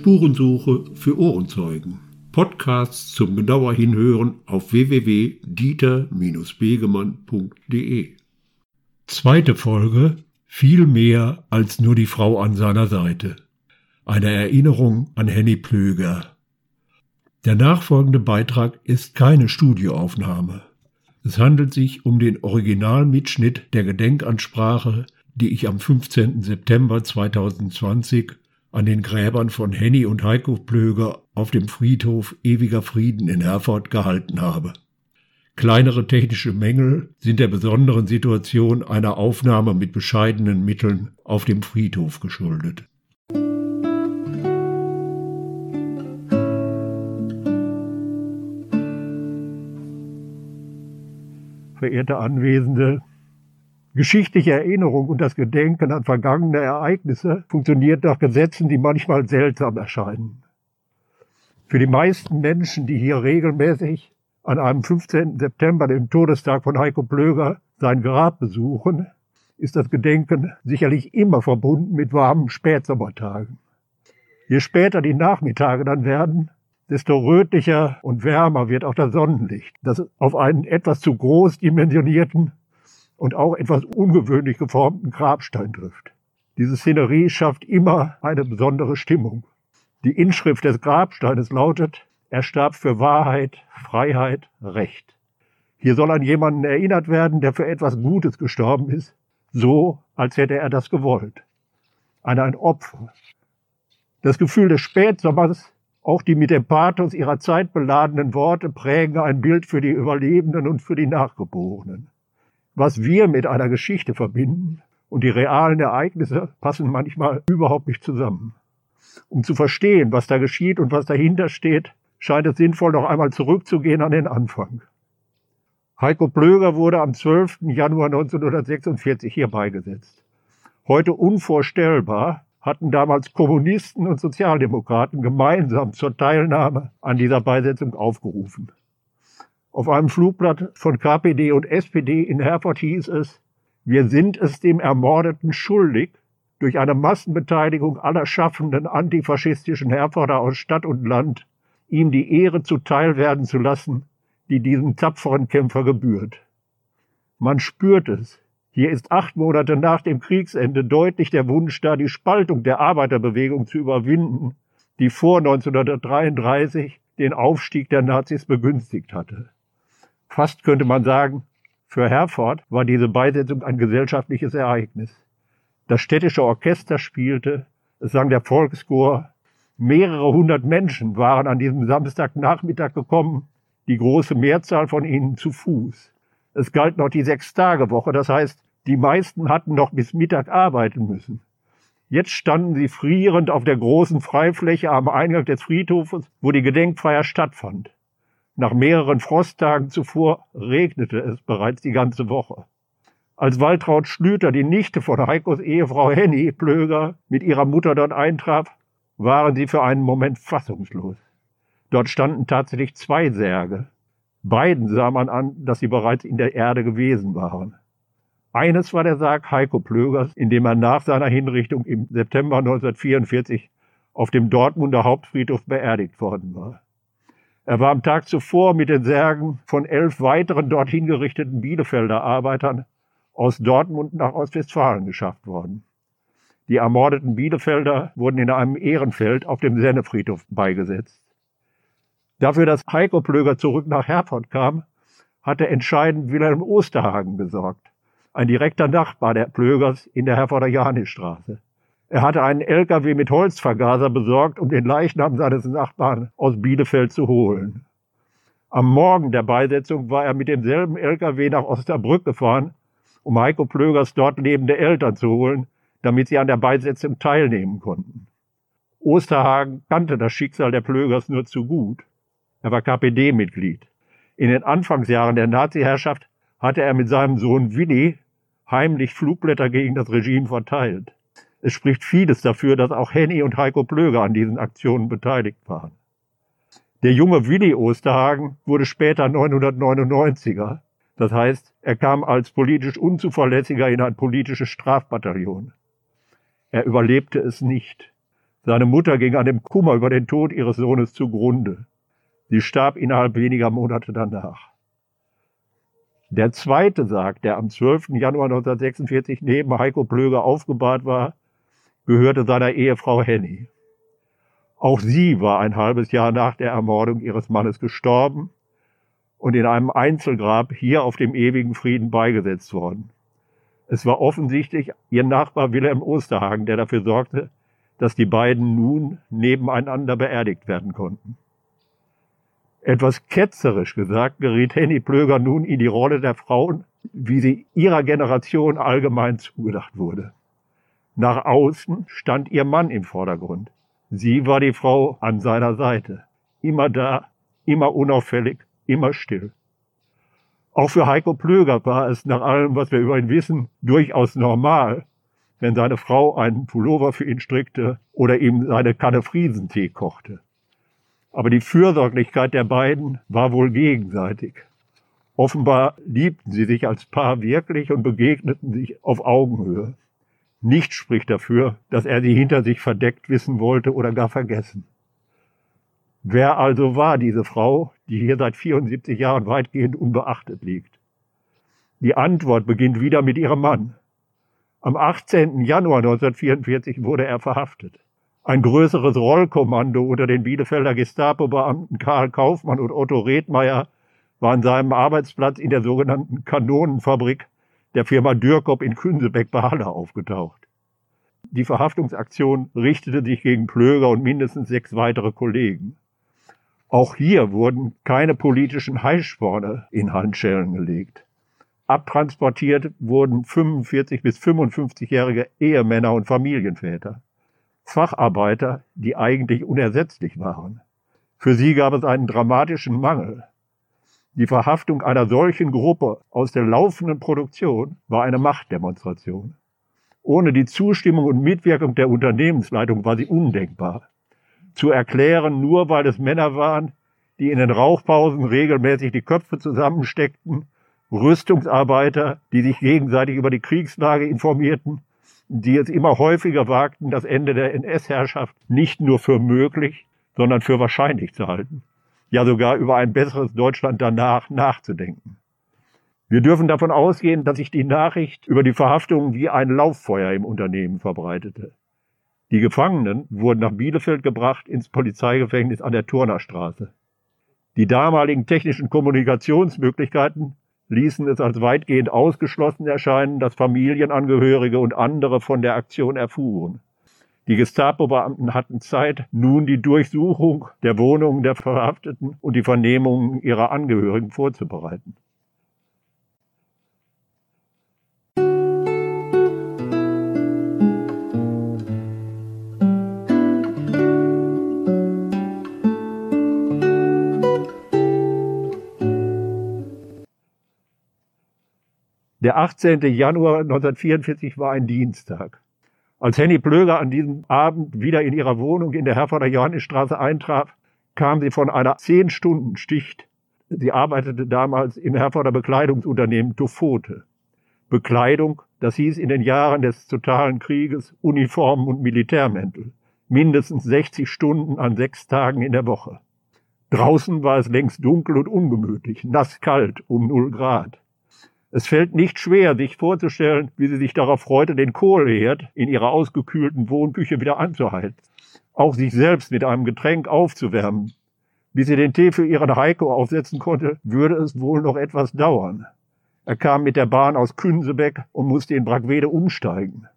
Spurensuche für Ohrenzeugen. Podcasts zum genauer Hinhören auf www.dieter-begemann.de. Zweite Folge Viel mehr als nur die Frau an seiner Seite. Eine Erinnerung an Henny Plöger. Der nachfolgende Beitrag ist keine Studioaufnahme. Es handelt sich um den Originalmitschnitt der Gedenkansprache, die ich am 15. September 2020 an den Gräbern von Henny und Heiko Plöger auf dem Friedhof Ewiger Frieden in Herford gehalten habe. Kleinere technische Mängel sind der besonderen Situation einer Aufnahme mit bescheidenen Mitteln auf dem Friedhof geschuldet. Verehrte Anwesende, Geschichtliche Erinnerung und das Gedenken an vergangene Ereignisse funktioniert nach Gesetzen, die manchmal seltsam erscheinen. Für die meisten Menschen, die hier regelmäßig an einem 15. September, dem Todestag von Heiko Plöger, sein Grab besuchen, ist das Gedenken sicherlich immer verbunden mit warmen Spätsommertagen. Je später die Nachmittage dann werden, desto rötlicher und wärmer wird auch das Sonnenlicht, das auf einen etwas zu groß dimensionierten und auch etwas ungewöhnlich geformten Grabstein trifft. Diese Szenerie schafft immer eine besondere Stimmung. Die Inschrift des Grabsteines lautet, er starb für Wahrheit, Freiheit, Recht. Hier soll an jemanden erinnert werden, der für etwas Gutes gestorben ist, so als hätte er das gewollt. An ein Opfer. Das Gefühl des Spätsommers, auch die mit dem Pathos ihrer Zeit beladenen Worte prägen ein Bild für die Überlebenden und für die Nachgeborenen was wir mit einer Geschichte verbinden und die realen Ereignisse passen manchmal überhaupt nicht zusammen. Um zu verstehen, was da geschieht und was dahinter steht, scheint es sinnvoll, noch einmal zurückzugehen an den Anfang. Heiko Plöger wurde am 12. Januar 1946 hier beigesetzt. Heute unvorstellbar hatten damals Kommunisten und Sozialdemokraten gemeinsam zur Teilnahme an dieser Beisetzung aufgerufen. Auf einem Flugblatt von KPD und SPD in Herford hieß es, wir sind es dem Ermordeten schuldig, durch eine Massenbeteiligung aller schaffenden antifaschistischen Herforder aus Stadt und Land ihm die Ehre zuteil werden zu lassen, die diesem tapferen Kämpfer gebührt. Man spürt es. Hier ist acht Monate nach dem Kriegsende deutlich der Wunsch da, die Spaltung der Arbeiterbewegung zu überwinden, die vor 1933 den Aufstieg der Nazis begünstigt hatte. Fast könnte man sagen, für Herford war diese Beisetzung ein gesellschaftliches Ereignis. Das städtische Orchester spielte, es sang der Volkschor, mehrere hundert Menschen waren an diesem Samstagnachmittag gekommen, die große Mehrzahl von ihnen zu Fuß. Es galt noch die Sechstagewoche, das heißt, die meisten hatten noch bis Mittag arbeiten müssen. Jetzt standen sie frierend auf der großen Freifläche am Eingang des Friedhofes, wo die Gedenkfeier stattfand. Nach mehreren Frosttagen zuvor regnete es bereits die ganze Woche. Als Waltraud Schlüter, die Nichte von Heikos Ehefrau Henny Plöger, mit ihrer Mutter dort eintraf, waren sie für einen Moment fassungslos. Dort standen tatsächlich zwei Särge. Beiden sah man an, dass sie bereits in der Erde gewesen waren. Eines war der Sarg Heiko Plögers, in dem er nach seiner Hinrichtung im September 1944 auf dem Dortmunder Hauptfriedhof beerdigt worden war. Er war am Tag zuvor mit den Särgen von elf weiteren dorthin gerichteten Bielefelder Arbeitern aus Dortmund nach Ostwestfalen geschafft worden. Die ermordeten Bielefelder wurden in einem Ehrenfeld auf dem Sennefriedhof beigesetzt. Dafür, dass Heiko Plöger zurück nach Herford kam, hatte entscheidend Wilhelm Osterhagen gesorgt, ein direkter Nachbar der Plögers in der Herforder Johannisstraße. Er hatte einen LKW mit Holzvergaser besorgt, um den Leichnam seines Nachbarn aus Bielefeld zu holen. Am Morgen der Beisetzung war er mit demselben LKW nach Osterbrück gefahren, um Heiko Plögers dort lebende Eltern zu holen, damit sie an der Beisetzung teilnehmen konnten. Osterhagen kannte das Schicksal der Plögers nur zu gut. Er war KPD-Mitglied. In den Anfangsjahren der Nazi-Herrschaft hatte er mit seinem Sohn Willi heimlich Flugblätter gegen das Regime verteilt. Es spricht vieles dafür, dass auch Henny und Heiko Plöger an diesen Aktionen beteiligt waren. Der junge Willi Osterhagen wurde später 999er. Das heißt, er kam als politisch Unzuverlässiger in ein politisches Strafbataillon. Er überlebte es nicht. Seine Mutter ging an dem Kummer über den Tod ihres Sohnes zugrunde. Sie starb innerhalb weniger Monate danach. Der zweite Sarg, der am 12. Januar 1946 neben Heiko Plöger aufgebahrt war, gehörte seiner Ehefrau Henny. Auch sie war ein halbes Jahr nach der Ermordung ihres Mannes gestorben und in einem Einzelgrab hier auf dem ewigen Frieden beigesetzt worden. Es war offensichtlich ihr Nachbar Wilhelm Osterhagen, der dafür sorgte, dass die beiden nun nebeneinander beerdigt werden konnten. Etwas ketzerisch gesagt geriet Henny Plöger nun in die Rolle der Frauen, wie sie ihrer Generation allgemein zugedacht wurde. Nach außen stand ihr Mann im Vordergrund. Sie war die Frau an seiner Seite. Immer da, immer unauffällig, immer still. Auch für Heiko Plöger war es nach allem, was wir über ihn wissen, durchaus normal, wenn seine Frau einen Pullover für ihn strickte oder ihm seine Kanne Friesentee kochte. Aber die Fürsorglichkeit der beiden war wohl gegenseitig. Offenbar liebten sie sich als Paar wirklich und begegneten sich auf Augenhöhe. Nichts spricht dafür, dass er sie hinter sich verdeckt wissen wollte oder gar vergessen. Wer also war diese Frau, die hier seit 74 Jahren weitgehend unbeachtet liegt? Die Antwort beginnt wieder mit ihrem Mann. Am 18. Januar 1944 wurde er verhaftet. Ein größeres Rollkommando unter den Bielefelder Gestapo-Beamten Karl Kaufmann und Otto Redmeier war an seinem Arbeitsplatz in der sogenannten Kanonenfabrik der Firma Dürkop in Künsebeck bei aufgetaucht. Die Verhaftungsaktion richtete sich gegen Plöger und mindestens sechs weitere Kollegen. Auch hier wurden keine politischen Heißsporne in Handschellen gelegt. Abtransportiert wurden 45 bis 55-jährige Ehemänner und Familienväter. Facharbeiter, die eigentlich unersetzlich waren. Für sie gab es einen dramatischen Mangel. Die Verhaftung einer solchen Gruppe aus der laufenden Produktion war eine Machtdemonstration. Ohne die Zustimmung und Mitwirkung der Unternehmensleitung war sie undenkbar. Zu erklären, nur weil es Männer waren, die in den Rauchpausen regelmäßig die Köpfe zusammensteckten, Rüstungsarbeiter, die sich gegenseitig über die Kriegslage informierten, die es immer häufiger wagten, das Ende der NS-Herrschaft nicht nur für möglich, sondern für wahrscheinlich zu halten ja sogar über ein besseres Deutschland danach nachzudenken. Wir dürfen davon ausgehen, dass sich die Nachricht über die Verhaftung wie ein Lauffeuer im Unternehmen verbreitete. Die Gefangenen wurden nach Bielefeld gebracht ins Polizeigefängnis an der Turnerstraße. Die damaligen technischen Kommunikationsmöglichkeiten ließen es als weitgehend ausgeschlossen erscheinen, dass Familienangehörige und andere von der Aktion erfuhren. Die Gestapo-Beamten hatten Zeit, nun die Durchsuchung der Wohnungen der Verhafteten und die Vernehmungen ihrer Angehörigen vorzubereiten. Der 18. Januar 1944 war ein Dienstag. Als Henny Plöger an diesem Abend wieder in ihrer Wohnung in der Herforder Johannisstraße eintraf, kam sie von einer zehn Stunden Sticht. Sie arbeitete damals im Herforder Bekleidungsunternehmen Tufote. Bekleidung, das hieß in den Jahren des totalen Krieges Uniformen und Militärmäntel. Mindestens 60 Stunden an sechs Tagen in der Woche. Draußen war es längst dunkel und ungemütlich, nass kalt um null Grad. Es fällt nicht schwer, sich vorzustellen, wie sie sich darauf freute, den Kohleherd in ihrer ausgekühlten Wohnküche wieder anzuhalten. Auch sich selbst mit einem Getränk aufzuwärmen. Bis sie den Tee für ihren Heiko aufsetzen konnte, würde es wohl noch etwas dauern. Er kam mit der Bahn aus Künsebeck und musste in Brackwede umsteigen.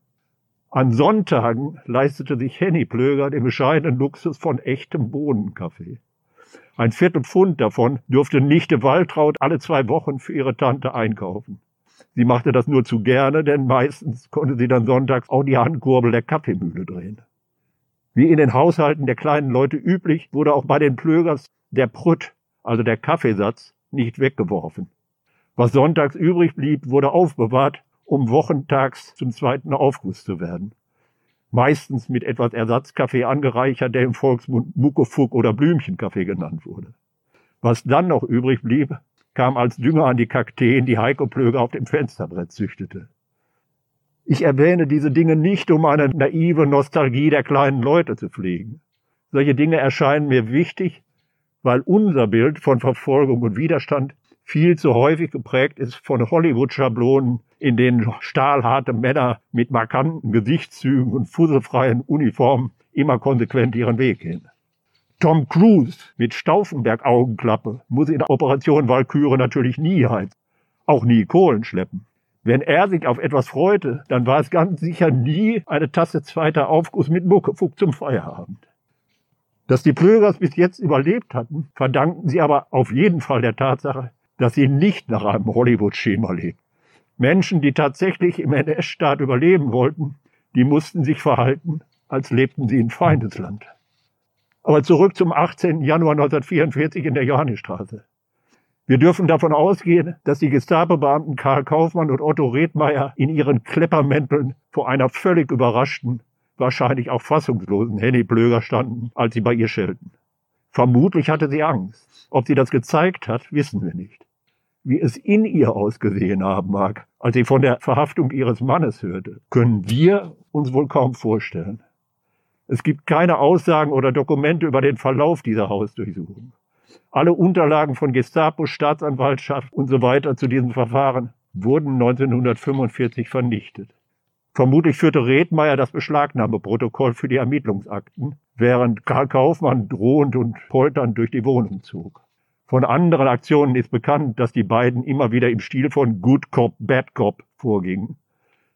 An Sonntagen leistete sich Henny Plöger den bescheidenen Luxus von echtem Bohnenkaffee. Ein Viertelpfund davon durfte Nichte Waltraud alle zwei Wochen für ihre Tante einkaufen. Sie machte das nur zu gerne, denn meistens konnte sie dann sonntags auch die Handkurbel der Kaffeemühle drehen. Wie in den Haushalten der kleinen Leute üblich, wurde auch bei den Plögers der Prütt, also der Kaffeesatz, nicht weggeworfen. Was sonntags übrig blieb, wurde aufbewahrt, um wochentags zum zweiten Aufguss zu werden meistens mit etwas Ersatzkaffee angereichert, der im Volksmund Muckefuck oder Blümchenkaffee genannt wurde. Was dann noch übrig blieb, kam als Dünger an die Kakteen, die Heiko Plöger auf dem Fensterbrett züchtete. Ich erwähne diese Dinge nicht, um eine naive Nostalgie der kleinen Leute zu pflegen. Solche Dinge erscheinen mir wichtig, weil unser Bild von Verfolgung und Widerstand viel zu häufig geprägt ist von Hollywood-Schablonen, in denen stahlharte Männer mit markanten Gesichtszügen und fusselfreien Uniformen immer konsequent ihren Weg gehen. Tom Cruise mit Stauffenberg-Augenklappe muss in der Operation Walküre natürlich nie heizen, auch nie Kohlen schleppen. Wenn er sich auf etwas freute, dann war es ganz sicher nie eine Tasse zweiter Aufguss mit Muckefuck zum Feierabend. Dass die Plögers bis jetzt überlebt hatten, verdanken sie aber auf jeden Fall der Tatsache, dass sie nicht nach einem Hollywood-Schema lebten. Menschen, die tatsächlich im NS-Staat überleben wollten, die mussten sich verhalten, als lebten sie in Feindesland. Aber zurück zum 18. Januar 1944 in der Johannisstraße. Wir dürfen davon ausgehen, dass die Gestapo-Beamten Karl Kaufmann und Otto Redmeier in ihren Kleppermänteln vor einer völlig überraschten, wahrscheinlich auch fassungslosen Henny Blöger standen, als sie bei ihr schelten. Vermutlich hatte sie Angst. Ob sie das gezeigt hat, wissen wir nicht. Wie es in ihr ausgesehen haben mag, als sie von der Verhaftung ihres Mannes hörte, können wir uns wohl kaum vorstellen. Es gibt keine Aussagen oder Dokumente über den Verlauf dieser Hausdurchsuchung. Alle Unterlagen von Gestapo, Staatsanwaltschaft und so weiter zu diesem Verfahren wurden 1945 vernichtet. Vermutlich führte Redmeier das Beschlagnahmeprotokoll für die Ermittlungsakten, während Karl Kaufmann drohend und polternd durch die Wohnung zog. Von anderen Aktionen ist bekannt, dass die beiden immer wieder im Stil von Good Cop, Bad Cop vorgingen.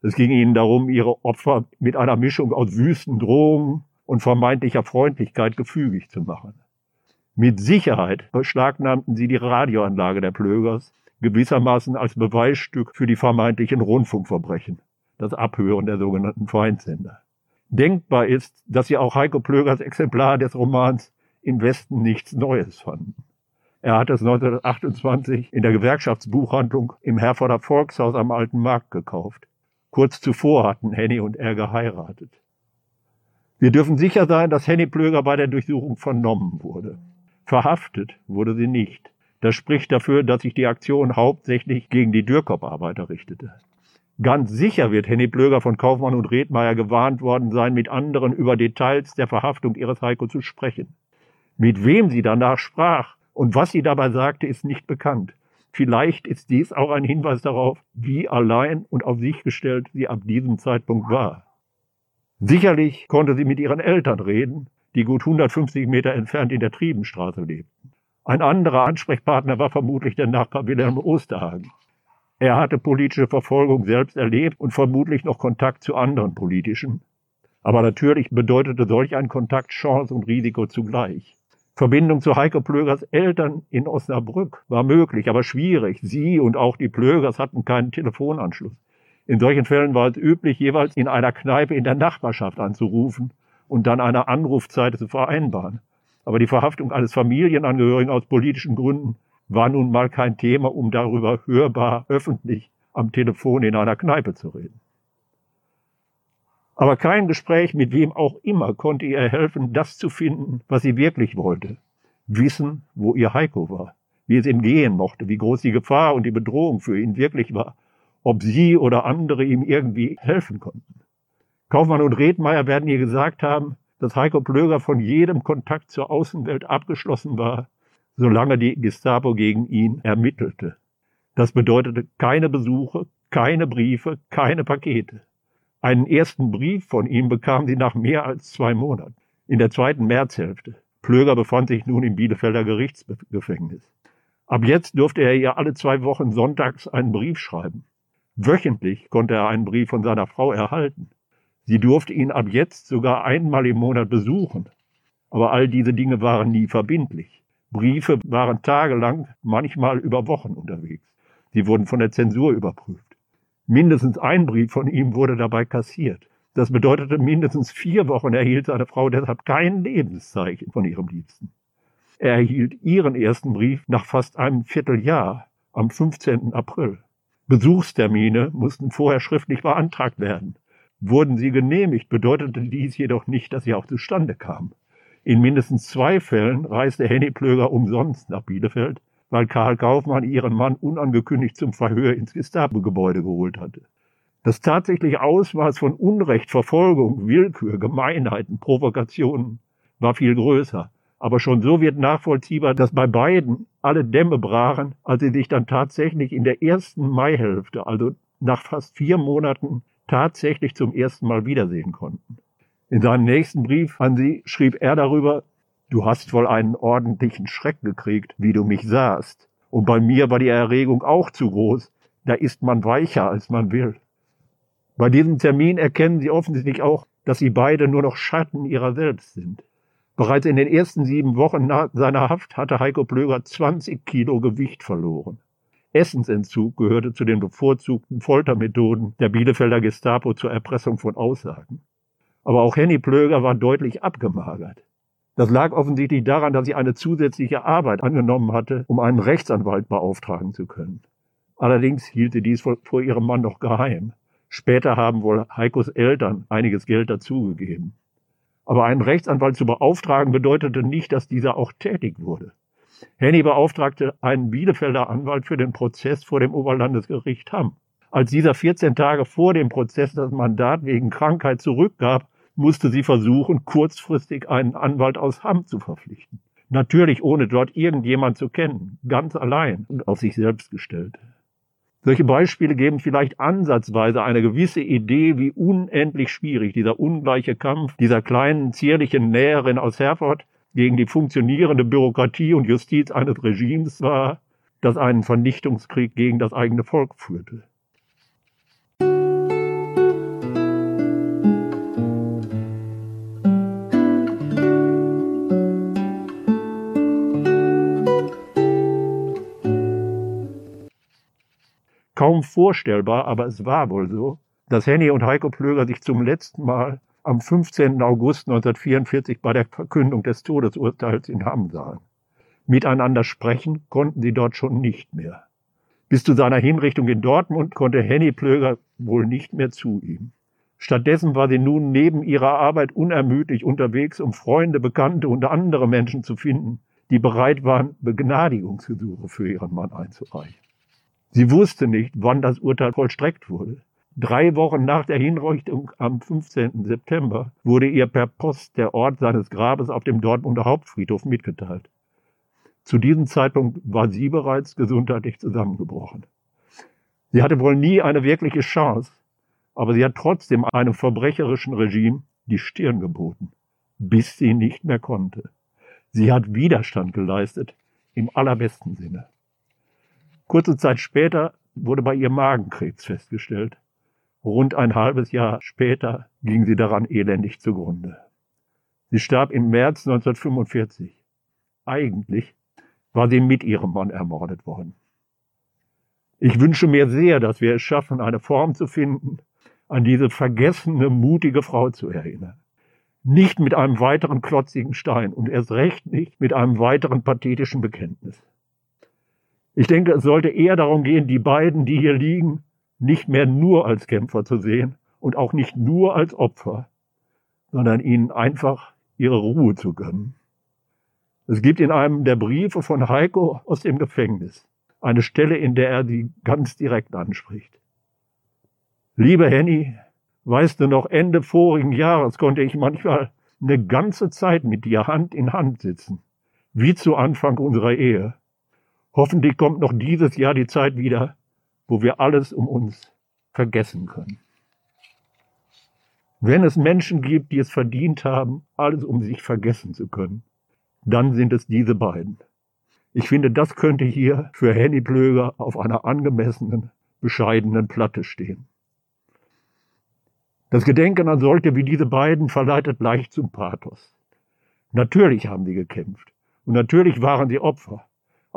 Es ging ihnen darum, ihre Opfer mit einer Mischung aus wüsten Drohungen und vermeintlicher Freundlichkeit gefügig zu machen. Mit Sicherheit beschlagnahmten sie die Radioanlage der Plögers, gewissermaßen als Beweisstück für die vermeintlichen Rundfunkverbrechen, das Abhören der sogenannten Feindsender. Denkbar ist, dass sie auch Heiko Plögers Exemplar des Romans Im Westen nichts Neues fanden. Er hat es 1928 in der Gewerkschaftsbuchhandlung im Herforder Volkshaus am Alten Markt gekauft. Kurz zuvor hatten Henny und er geheiratet. Wir dürfen sicher sein, dass Henny Plöger bei der Durchsuchung vernommen wurde. Verhaftet wurde sie nicht. Das spricht dafür, dass sich die Aktion hauptsächlich gegen die Dürkop-Arbeiter richtete. Ganz sicher wird Henny Plöger von Kaufmann und Redmeier gewarnt worden sein, mit anderen über Details der Verhaftung ihres Heiko zu sprechen. Mit wem sie danach sprach und was sie dabei sagte, ist nicht bekannt. Vielleicht ist dies auch ein Hinweis darauf, wie allein und auf sich gestellt sie ab diesem Zeitpunkt war. Sicherlich konnte sie mit ihren Eltern reden, die gut 150 Meter entfernt in der Triebenstraße lebten. Ein anderer Ansprechpartner war vermutlich der Nachbar Wilhelm Osterhagen. Er hatte politische Verfolgung selbst erlebt und vermutlich noch Kontakt zu anderen politischen. Aber natürlich bedeutete solch ein Kontakt Chance und Risiko zugleich. Verbindung zu Heiko Plögers Eltern in Osnabrück war möglich, aber schwierig. Sie und auch die Plögers hatten keinen Telefonanschluss. In solchen Fällen war es üblich, jeweils in einer Kneipe in der Nachbarschaft anzurufen und dann eine Anrufzeit zu vereinbaren. Aber die Verhaftung eines Familienangehörigen aus politischen Gründen war nun mal kein Thema, um darüber hörbar öffentlich am Telefon in einer Kneipe zu reden. Aber kein Gespräch mit wem auch immer konnte ihr helfen, das zu finden, was sie wirklich wollte. Wissen, wo ihr Heiko war, wie es ihm gehen mochte, wie groß die Gefahr und die Bedrohung für ihn wirklich war, ob sie oder andere ihm irgendwie helfen konnten. Kaufmann und Redmeier werden ihr gesagt haben, dass Heiko Plöger von jedem Kontakt zur Außenwelt abgeschlossen war, solange die Gestapo gegen ihn ermittelte. Das bedeutete keine Besuche, keine Briefe, keine Pakete. Einen ersten Brief von ihm bekam sie nach mehr als zwei Monaten, in der zweiten Märzhälfte. Plöger befand sich nun im Bielefelder Gerichtsgefängnis. Ab jetzt durfte er ihr alle zwei Wochen sonntags einen Brief schreiben. Wöchentlich konnte er einen Brief von seiner Frau erhalten. Sie durfte ihn ab jetzt sogar einmal im Monat besuchen. Aber all diese Dinge waren nie verbindlich. Briefe waren tagelang, manchmal über Wochen unterwegs. Sie wurden von der Zensur überprüft. Mindestens ein Brief von ihm wurde dabei kassiert. Das bedeutete, mindestens vier Wochen erhielt seine Frau deshalb kein Lebenszeichen von ihrem Liebsten. Er erhielt ihren ersten Brief nach fast einem Vierteljahr, am 15. April. Besuchstermine mussten vorher schriftlich beantragt werden. Wurden sie genehmigt, bedeutete dies jedoch nicht, dass sie auch zustande kamen. In mindestens zwei Fällen reiste Henny Plöger umsonst nach Bielefeld, weil Karl Kaufmann ihren Mann unangekündigt zum Verhör ins Gestapo-Gebäude geholt hatte. Das tatsächliche Ausmaß von Unrecht, Verfolgung, Willkür, Gemeinheiten, Provokationen war viel größer. Aber schon so wird nachvollziehbar, dass bei beiden alle Dämme brachen, als sie sich dann tatsächlich in der ersten Maihälfte, also nach fast vier Monaten, tatsächlich zum ersten Mal wiedersehen konnten. In seinem nächsten Brief an sie schrieb er darüber, du hast wohl einen ordentlichen Schreck gekriegt, wie du mich sahst. Und bei mir war die Erregung auch zu groß. Da ist man weicher, als man will. Bei diesem Termin erkennen sie offensichtlich auch, dass sie beide nur noch Schatten ihrer selbst sind. Bereits in den ersten sieben Wochen nach seiner Haft hatte Heiko Plöger 20 Kilo Gewicht verloren. Essensentzug gehörte zu den bevorzugten Foltermethoden der Bielefelder Gestapo zur Erpressung von Aussagen. Aber auch Henny Plöger war deutlich abgemagert. Das lag offensichtlich daran, dass sie eine zusätzliche Arbeit angenommen hatte, um einen Rechtsanwalt beauftragen zu können. Allerdings hielt sie dies vor ihrem Mann noch geheim. Später haben wohl Heikos Eltern einiges Geld dazugegeben. Aber einen Rechtsanwalt zu beauftragen bedeutete nicht, dass dieser auch tätig wurde. Henny beauftragte einen Bielefelder Anwalt für den Prozess vor dem Oberlandesgericht Hamm. Als dieser 14 Tage vor dem Prozess das Mandat wegen Krankheit zurückgab, musste sie versuchen, kurzfristig einen Anwalt aus Hamm zu verpflichten. Natürlich ohne dort irgendjemand zu kennen, ganz allein und auf sich selbst gestellt. Solche Beispiele geben vielleicht ansatzweise eine gewisse Idee, wie unendlich schwierig dieser ungleiche Kampf dieser kleinen, zierlichen Näherin aus Herford gegen die funktionierende Bürokratie und Justiz eines Regimes war, das einen Vernichtungskrieg gegen das eigene Volk führte. Kaum vorstellbar, aber es war wohl so, dass Henny und Heiko Plöger sich zum letzten Mal am 15. August 1944 bei der Verkündung des Todesurteils in Hamm sahen. Miteinander sprechen konnten sie dort schon nicht mehr. Bis zu seiner Hinrichtung in Dortmund konnte Henny Plöger wohl nicht mehr zu ihm. Stattdessen war sie nun neben ihrer Arbeit unermüdlich unterwegs, um Freunde, Bekannte und andere Menschen zu finden, die bereit waren, Begnadigungsgesuche für ihren Mann einzureichen. Sie wusste nicht, wann das Urteil vollstreckt wurde. Drei Wochen nach der Hinrichtung am 15. September wurde ihr per Post der Ort seines Grabes auf dem Dortmunder Hauptfriedhof mitgeteilt. Zu diesem Zeitpunkt war sie bereits gesundheitlich zusammengebrochen. Sie hatte wohl nie eine wirkliche Chance, aber sie hat trotzdem einem verbrecherischen Regime die Stirn geboten, bis sie nicht mehr konnte. Sie hat Widerstand geleistet, im allerbesten Sinne. Kurze Zeit später wurde bei ihr Magenkrebs festgestellt. Rund ein halbes Jahr später ging sie daran elendig zugrunde. Sie starb im März 1945. Eigentlich war sie mit ihrem Mann ermordet worden. Ich wünsche mir sehr, dass wir es schaffen, eine Form zu finden, an diese vergessene, mutige Frau zu erinnern. Nicht mit einem weiteren klotzigen Stein und erst recht nicht mit einem weiteren pathetischen Bekenntnis. Ich denke, es sollte eher darum gehen, die beiden, die hier liegen, nicht mehr nur als Kämpfer zu sehen und auch nicht nur als Opfer, sondern ihnen einfach ihre Ruhe zu gönnen. Es gibt in einem der Briefe von Heiko aus dem Gefängnis eine Stelle, in der er sie ganz direkt anspricht. Liebe Henny, weißt du noch, Ende vorigen Jahres konnte ich manchmal eine ganze Zeit mit dir Hand in Hand sitzen, wie zu Anfang unserer Ehe. Hoffentlich kommt noch dieses Jahr die Zeit wieder, wo wir alles um uns vergessen können. Wenn es Menschen gibt, die es verdient haben, alles um sich vergessen zu können, dann sind es diese beiden. Ich finde, das könnte hier für Henny Plöger auf einer angemessenen, bescheidenen Platte stehen. Das Gedenken an solche wie diese beiden verleitet leicht zum Pathos. Natürlich haben sie gekämpft und natürlich waren sie Opfer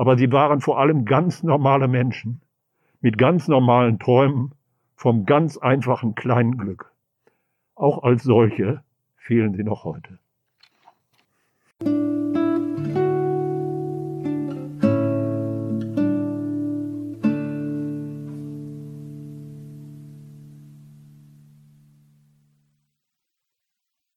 aber sie waren vor allem ganz normale Menschen mit ganz normalen Träumen vom ganz einfachen kleinen Glück. Auch als solche fehlen sie noch heute.